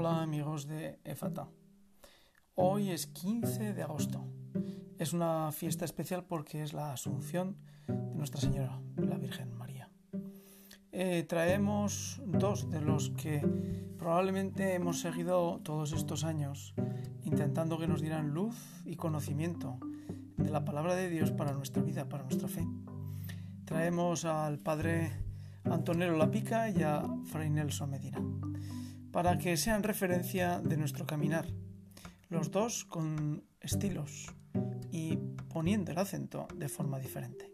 Hola amigos de EFATA. Hoy es 15 de agosto. Es una fiesta especial porque es la Asunción de Nuestra Señora, la Virgen María. Eh, traemos dos de los que probablemente hemos seguido todos estos años intentando que nos dieran luz y conocimiento de la palabra de Dios para nuestra vida, para nuestra fe. Traemos al Padre Antonio Lapica y a Fray Nelson Medina para que sean referencia de nuestro caminar, los dos con estilos y poniendo el acento de forma diferente.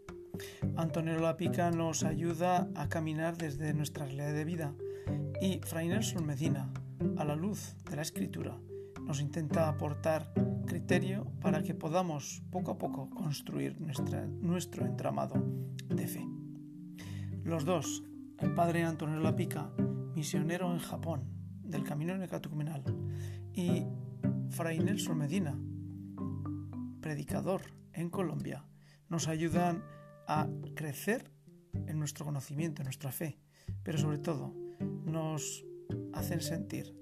Antonio Lapica nos ayuda a caminar desde nuestra realidad de vida y Fray Nelson Medina, a la luz de la escritura, nos intenta aportar criterio para que podamos poco a poco construir nuestro entramado de fe. Los dos, el padre Antonio Lapica, misionero en Japón, del Camino Necatecumenal, y Fray Nelson Medina, predicador en Colombia, nos ayudan a crecer en nuestro conocimiento, en nuestra fe, pero sobre todo nos hacen sentir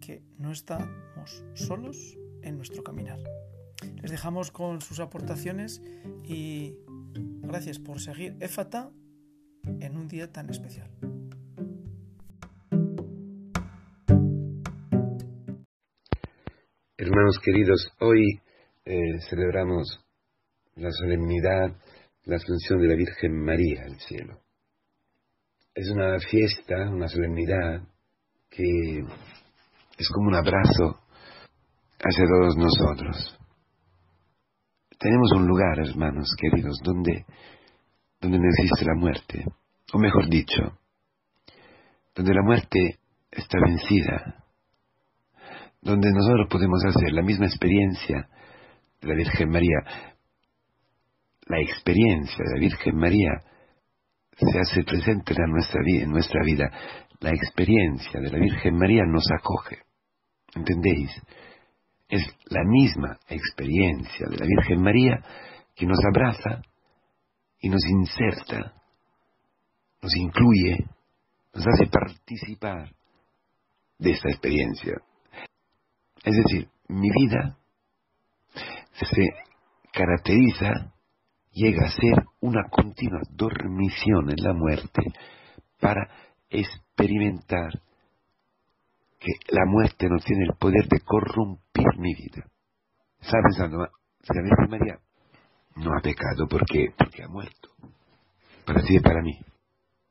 que no estamos solos en nuestro caminar. Les dejamos con sus aportaciones y gracias por seguir EFATA en un día tan especial. Hermanos queridos, hoy eh, celebramos la solemnidad, la asunción de la Virgen María al cielo. Es una fiesta, una solemnidad que es como un abrazo hacia todos nosotros. Tenemos un lugar, hermanos queridos, donde, donde no existe la muerte, o mejor dicho, donde la muerte está vencida, donde nosotros podemos hacer la misma experiencia de la Virgen María. La experiencia de la Virgen María se hace presente en nuestra, vida, en nuestra vida. La experiencia de la Virgen María nos acoge. ¿Entendéis? Es la misma experiencia de la Virgen María que nos abraza y nos inserta, nos incluye, nos hace participar de esta experiencia. Es decir, mi vida se caracteriza, llega a ser una continua dormición en la muerte para experimentar que la muerte no tiene el poder de corrompir mi vida. Estaba pensando, Virgen María no ha pecado porque, porque ha muerto, para ti y para mí.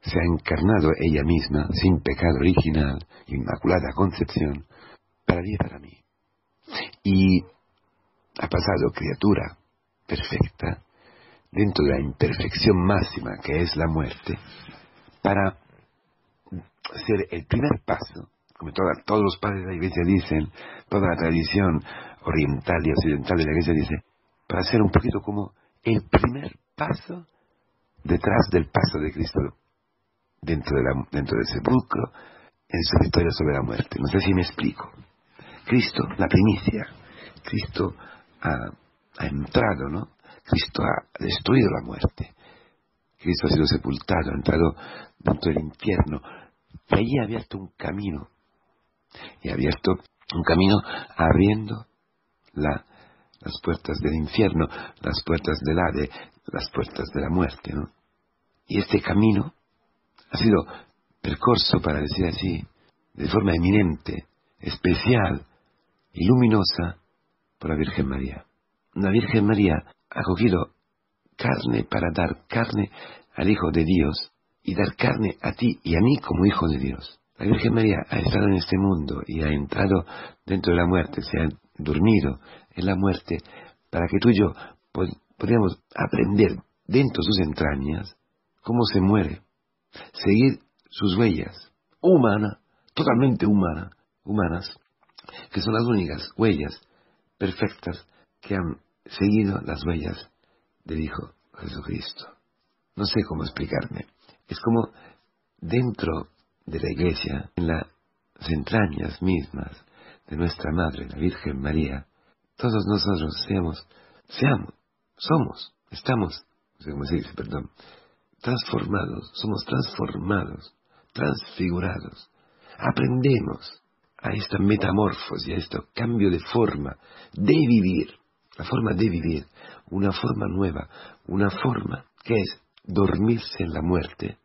Se ha encarnado ella misma, sin pecado original, inmaculada concepción, para ti y para mí. Y ha pasado criatura perfecta dentro de la imperfección máxima que es la muerte para ser el primer paso, como todos los padres de la iglesia dicen, toda la tradición oriental y occidental de la iglesia dice, para ser un poquito como el primer paso detrás del paso de Cristo dentro, de la, dentro del sepulcro en su victoria sobre la muerte. No sé si me explico. Cristo, la primicia. Cristo ha, entrado, ¿no? Cristo ha destruido la muerte. Cristo ha sido sepultado, ha entrado dentro del infierno. Y allí ha abierto un camino. Y ha abierto un camino abriendo las puertas del infierno, las puertas del Hade, las puertas de la muerte, ¿no? Y este camino ha sido percorso, para decir así, de forma eminente, especial, y luminosa por la Virgen María. La Virgen María ha cogido carne para dar carne al Hijo de Dios y dar carne a ti y a mí como Hijo de Dios. La Virgen María ha estado en este mundo y ha entrado dentro de la muerte, se ha dormido en la muerte para que tú y yo podamos aprender dentro de sus entrañas cómo se muere, seguir sus huellas, humana, totalmente humana, humanas, que son las únicas huellas perfectas que han seguido las huellas del Hijo Jesucristo. No sé cómo explicarme. Es como dentro de la iglesia, en las entrañas mismas de nuestra Madre, la Virgen María, todos nosotros seamos, seamos, somos, estamos, no cómo se dice, perdón, transformados, somos transformados, transfigurados. Aprendemos a esta metamorfosis, a este cambio de forma de vivir, la forma de vivir, una forma nueva, una forma que es dormirse en la muerte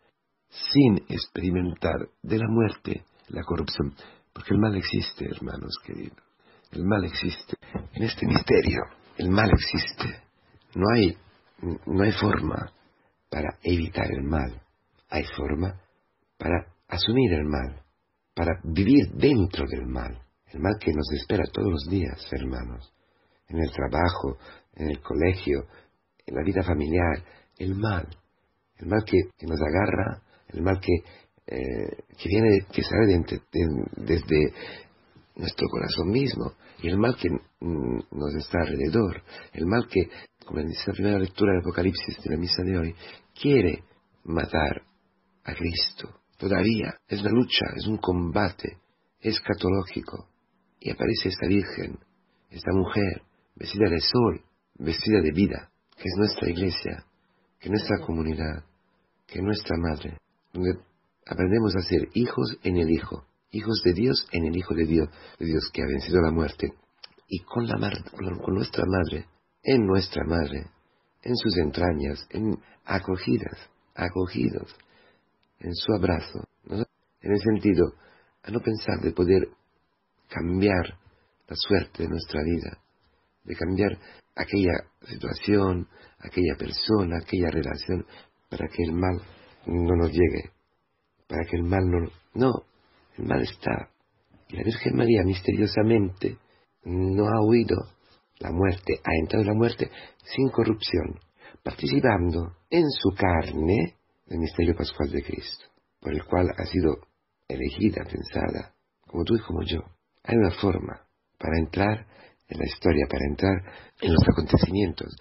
sin experimentar de la muerte la corrupción. Porque el mal existe, hermanos queridos. El mal existe. En este misterio, el mal existe. No hay, no hay forma para evitar el mal. Hay forma para asumir el mal, para vivir dentro del mal. El mal que nos espera todos los días, hermanos. En el trabajo, en el colegio, en la vida familiar. El mal. El mal que, nos agarra, el mal que, eh, viene, que sale desde nuestro corazón mismo y el mal que mm, nos está alrededor, el mal que, como dice la primera lectura del Apocalipsis de la misa de hoy, quiere matar a Cristo. Todavía es la lucha, es un combate escatológico. Y aparece esta Virgen, esta mujer, vestida de sol, vestida de vida, que es nuestra iglesia, que es nuestra comunidad, que es nuestra madre, donde aprendemos a ser hijos en el Hijo, hijos de Dios en el Hijo de Dios, de Dios que ha vencido la muerte, y con, la con nuestra madre, en nuestra madre, en sus entrañas, en acogidas, acogidos, en su abrazo, en el sentido a no pensar de poder cambiar la suerte de nuestra vida, de cambiar aquella situación, aquella persona, aquella relación, para que el mal no nos llegue, para que el mal no... No, el mal está. La Virgen María misteriosamente no ha huido la muerte, ha entrado en la muerte sin corrupción, participando en su carne del misterio pascual de Cristo, por el cual ha sido elegida, pensada, como tú y como yo. Hay una forma para entrar en la historia, para entrar en los acontecimientos,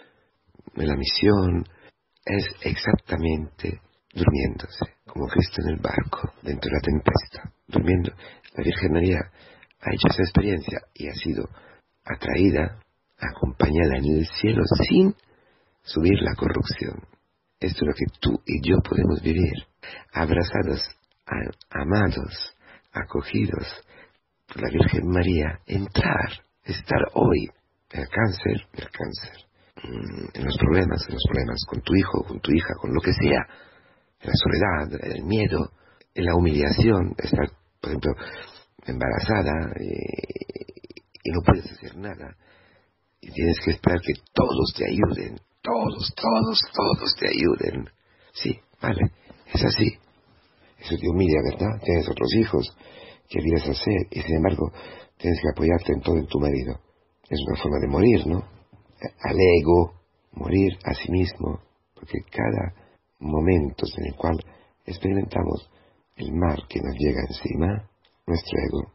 en la misión, es exactamente durmiéndose, como Cristo en el barco, dentro de la tempestad, durmiendo. La Virgen María ha hecho esa experiencia y ha sido atraída, acompañada en el cielo sin subir la corrupción. Esto es lo que tú y yo podemos vivir, abrazados, amados, acogidos por la Virgen María, entrar, estar hoy en el cáncer, el cáncer, mm, en los problemas, en los problemas con tu hijo, con tu hija, con lo que sea, en la soledad, en el miedo, en la humillación, estar, por ejemplo, embarazada y, no puedes hacer nada. Y tienes que esperar que todos te ayuden, todos, todos, todos te ayuden. Sí, vale, es así. Eso te humilla, ¿verdad? Tienes otros hijos que quieres hacer y sin embargo tienes que apoyarte en todo en tu marido. Es una forma de morir, ¿no? Al ego, morir a sí mismo, porque cada momento en el cual experimentamos el mal que nos llega encima, nuestro ego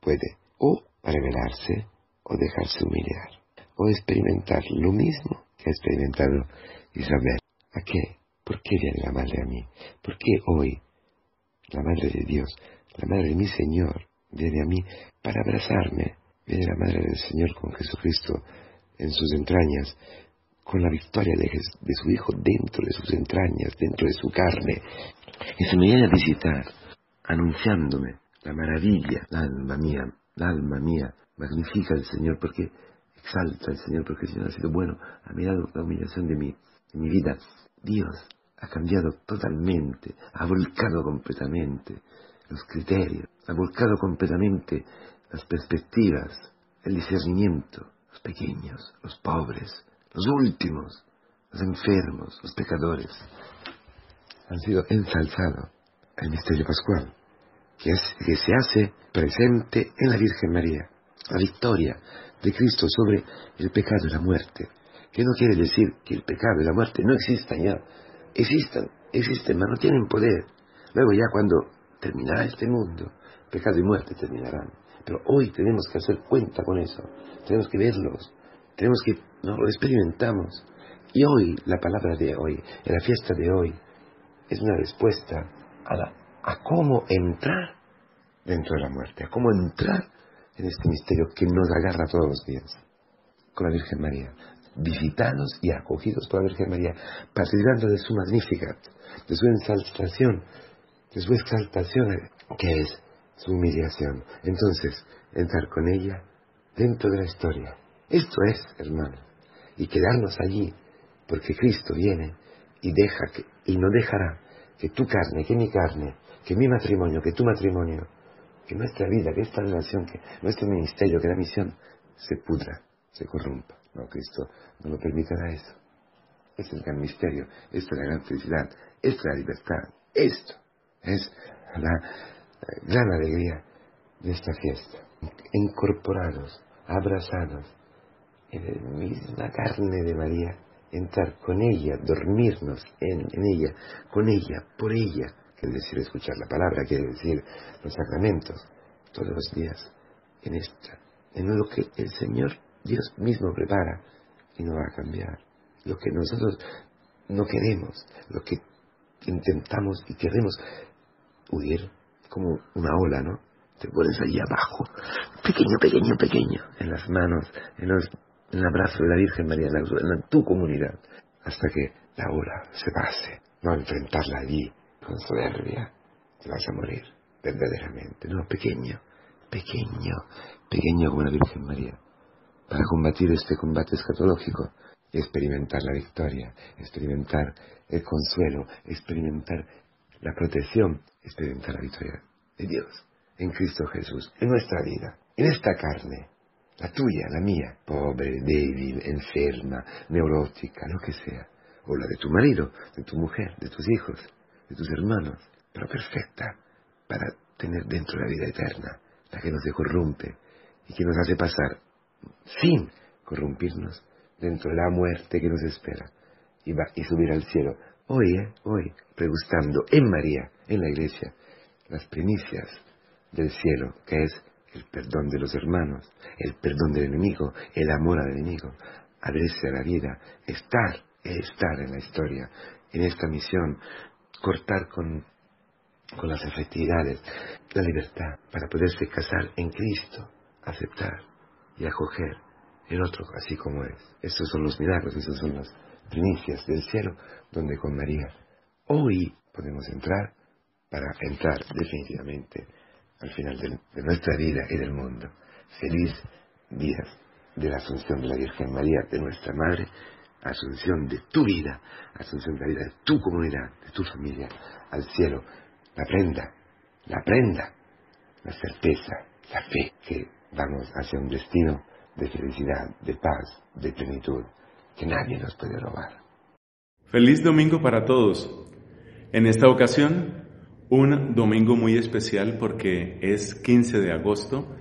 puede o revelarse o dejarse humillar, o experimentar lo mismo que ha experimentado Isabel. ¿A qué? ¿Por qué viene la madre a mí? ¿Por qué hoy la madre de Dios, la madre de mi Señor, viene a mí para abrazarme? Viene la madre del Señor con Jesucristo en sus entrañas, con la victoria de, de, su Hijo dentro de sus entrañas, dentro de su carne. Y se me viene a visitar, anunciándome la maravilla, la alma mía, la alma mía, magnifica al Señor porque exalta al Señor porque el Señor ha sido bueno, ha mirado la humillación de mi, de mi vida. Dios ha cambiado totalmente, ha volcado completamente los criterios, ha volcado completamente las perspectivas, el discernimiento, los pequeños, los pobres, los últimos, los enfermos, los pecadores, han sido ensalzados el misterio pascual que, se hace presente en la Virgen María, la victoria de Cristo sobre el pecado y la muerte, que no quiere decir que el pecado y la muerte no existan ya, existan, existen, pero no tienen poder. Luego ya cuando terminará este mundo, pecado y muerte terminarán. Pero hoy tenemos que hacer cuenta con eso, tenemos que verlos, tenemos que, nos lo experimentamos. Y hoy, la palabra de hoy, en la fiesta de hoy, es una respuesta a a cómo entrar dentro de la muerte, a cómo entrar en este misterio que nos agarra todos los días con la Virgen María, visitados y acogidos por la Virgen María, participando de su magnífica, de su exaltación, de su exaltación, que es su humillación. Entonces, entrar con ella dentro de la historia. Esto es, hermano, y quedarnos allí, porque Cristo viene y deja que, y no dejará que tu carne, que mi carne, que mi matrimonio, que tu matrimonio, que nuestra vida, que esta relación, que nuestro ministerio, que la misión se pudra, se corrompa. No, Cristo no lo permitirá eso. Este es el gran misterio, esta es la gran felicidad, esta es la libertad, esto es la gran alegría de esta fiesta. Incorporados, abrazados en la misma carne de María, entrar con ella, dormirnos en ella, con ella, por ella, quiere decir escuchar la palabra, quiere decir los sacramentos, todos los días, en esta, en lo que el Señor Dios mismo prepara y no va a cambiar. Lo que nosotros no queremos, lo que intentamos y queremos huir como una ola, ¿no? Te pones allí abajo, pequeño, pequeño, pequeño, en las manos, en, el abrazo de la Virgen María, en, tu comunidad, hasta que la ola se pase, no enfrentarla allí con soberbia, te vas a morir, verdaderamente, no, pequeño, pequeño, pequeño como la Virgen María, para combatir este combate escatológico, experimentar la victoria, experimentar el consuelo, experimentar la protección, experimentar la victoria de Dios en Cristo Jesús, en nuestra vida, en esta carne, la tuya, la mía, pobre, débil, enferma, neurótica, lo que sea, o la de tu marido, de tu mujer, de tus hijos, de tus hermanos, pero perfecta para tener dentro la vida eterna, la que no se corrompe y que nos hace pasar sin corrompirnos dentro de la muerte que nos espera y, va, y subir al cielo. Hoy, eh, hoy, pregustando en María, en la iglesia, las primicias del cielo, que es el perdón de los hermanos, el perdón del enemigo, el amor al enemigo, abrirse a la vida, estar, estar en la historia, en esta misión, cortar con, con las efectividades, la libertad, para poderse casar en Cristo, aceptar y acoger el otro así como es. Esos son los milagros, esos son las primicias del cielo, donde con María hoy podemos entrar para entrar definitivamente al final de, de nuestra vida y del mundo. Feliz día de la Asunción de la Virgen María, de nuestra Madre, Asunción de tu vida, Asunción de la vida de tu comunidad, de tu familia, al cielo, la prenda, la prenda, la certeza, la fe que vamos hacia un destino de felicidad, de paz, de plenitud, que nadie nos puede robar. Feliz domingo para todos. En esta ocasión, un domingo muy especial porque es 15 de agosto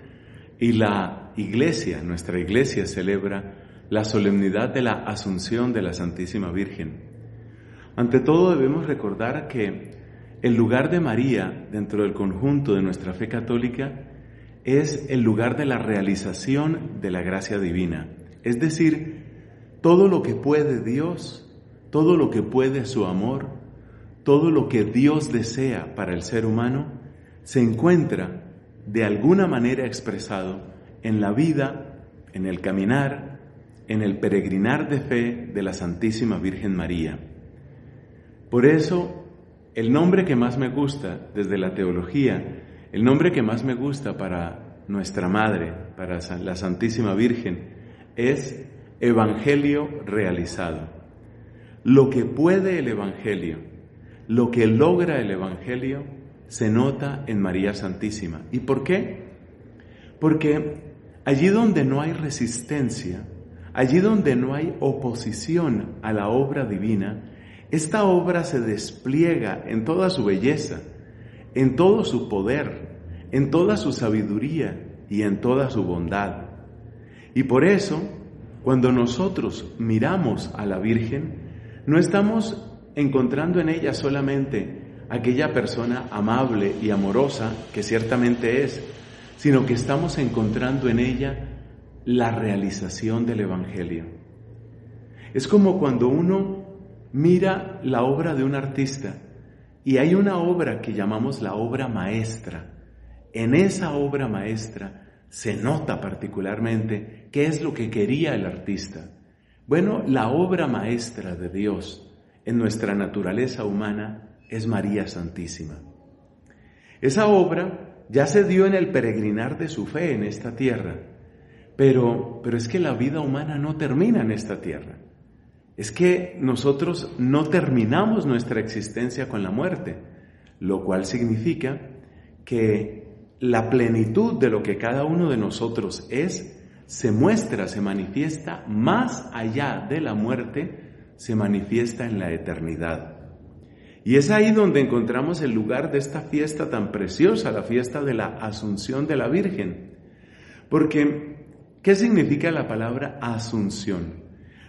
y la iglesia, nuestra iglesia celebra la solemnidad de la Asunción de la Santísima Virgen. Ante todo debemos recordar que el lugar de María dentro del conjunto de nuestra fe católica es el lugar de la realización de la gracia divina. Es decir, todo lo que puede Dios, todo lo que puede su amor, todo lo que Dios desea para el ser humano, se encuentra de alguna manera expresado en la vida, en el caminar, en el peregrinar de fe de la Santísima Virgen María. Por eso, el nombre que más me gusta desde la teología el nombre que más me gusta para nuestra Madre, para la Santísima Virgen, es Evangelio realizado. Lo que puede el Evangelio, lo que logra el Evangelio, se nota en María Santísima. ¿Y por qué? Porque allí donde no hay resistencia, allí donde no hay oposición a la obra divina, esta obra se despliega en toda su belleza, en todo su poder, en toda su sabiduría y en toda su bondad. Y por eso, cuando nosotros miramos a la Virgen, no estamos encontrando en ella solamente aquella persona amable y amorosa que ciertamente es, sino que estamos encontrando en ella la realización del Evangelio. Es como cuando uno mira la obra de un artista y hay una obra que llamamos la obra maestra. En esa obra maestra se nota particularmente qué es lo que quería el artista. Bueno, la obra maestra de Dios en nuestra naturaleza humana es María Santísima. Esa obra ya se dio en el peregrinar de su fe en esta tierra. Pero, pero es que la vida humana no termina en esta tierra. Es que nosotros no terminamos nuestra existencia con la muerte, lo cual significa que la plenitud de lo que cada uno de nosotros es se muestra, se manifiesta más allá de la muerte, se manifiesta en la eternidad. Y es ahí donde encontramos el lugar de esta fiesta tan preciosa, la fiesta de la Asunción de la Virgen. Porque, ¿qué significa la palabra Asunción?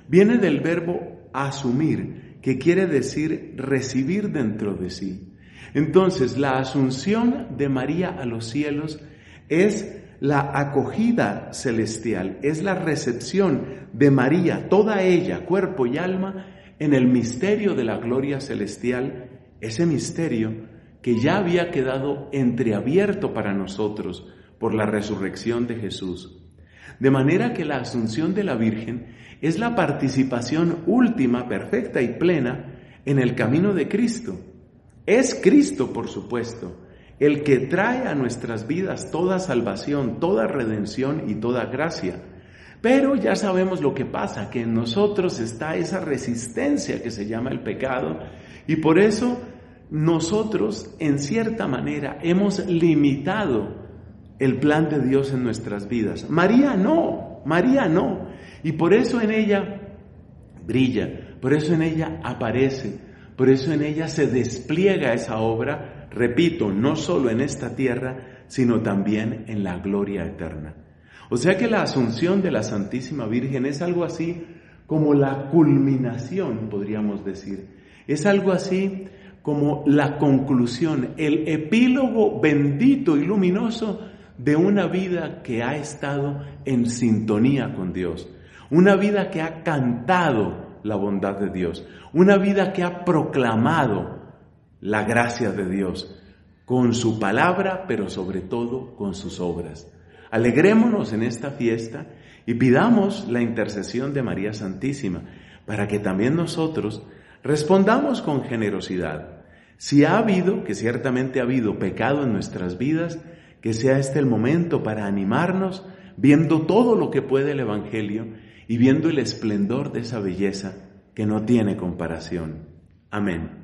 Viene del verbo asumir, que quiere decir recibir dentro de sí. Entonces, la Asunción de María a los cielos es la acogida celestial, es la recepción de María, toda ella, cuerpo y alma, en el misterio de la gloria celestial, ese misterio que ya había quedado entreabierto para nosotros por la resurrección de Jesús. De manera que la asunción de la Virgen es la participación última, perfecta y plena en el camino de Cristo. Es Cristo, por supuesto, el que trae a nuestras vidas toda salvación, toda redención y toda gracia. Pero ya sabemos lo que pasa, que en nosotros está esa resistencia que se llama el pecado y por eso nosotros en cierta manera hemos limitado el plan de Dios en nuestras vidas. María no, María no. Y por eso en ella brilla, por eso en ella aparece, por eso en ella se despliega esa obra repito, no solo en esta tierra, sino también en la gloria eterna. O sea que la asunción de la Santísima Virgen es algo así como la culminación, podríamos decir. Es algo así como la conclusión, el epílogo bendito y luminoso de una vida que ha estado en sintonía con Dios, una vida que ha cantado la bondad de Dios, una vida que ha proclamado la gracia de Dios, con su palabra, pero sobre todo con sus obras. Alegrémonos en esta fiesta y pidamos la intercesión de María Santísima para que también nosotros respondamos con generosidad. Si ha habido, que ciertamente ha habido pecado en nuestras vidas, que sea este el momento para animarnos viendo todo lo que puede el Evangelio y viendo el esplendor de esa belleza que no tiene comparación. Amén.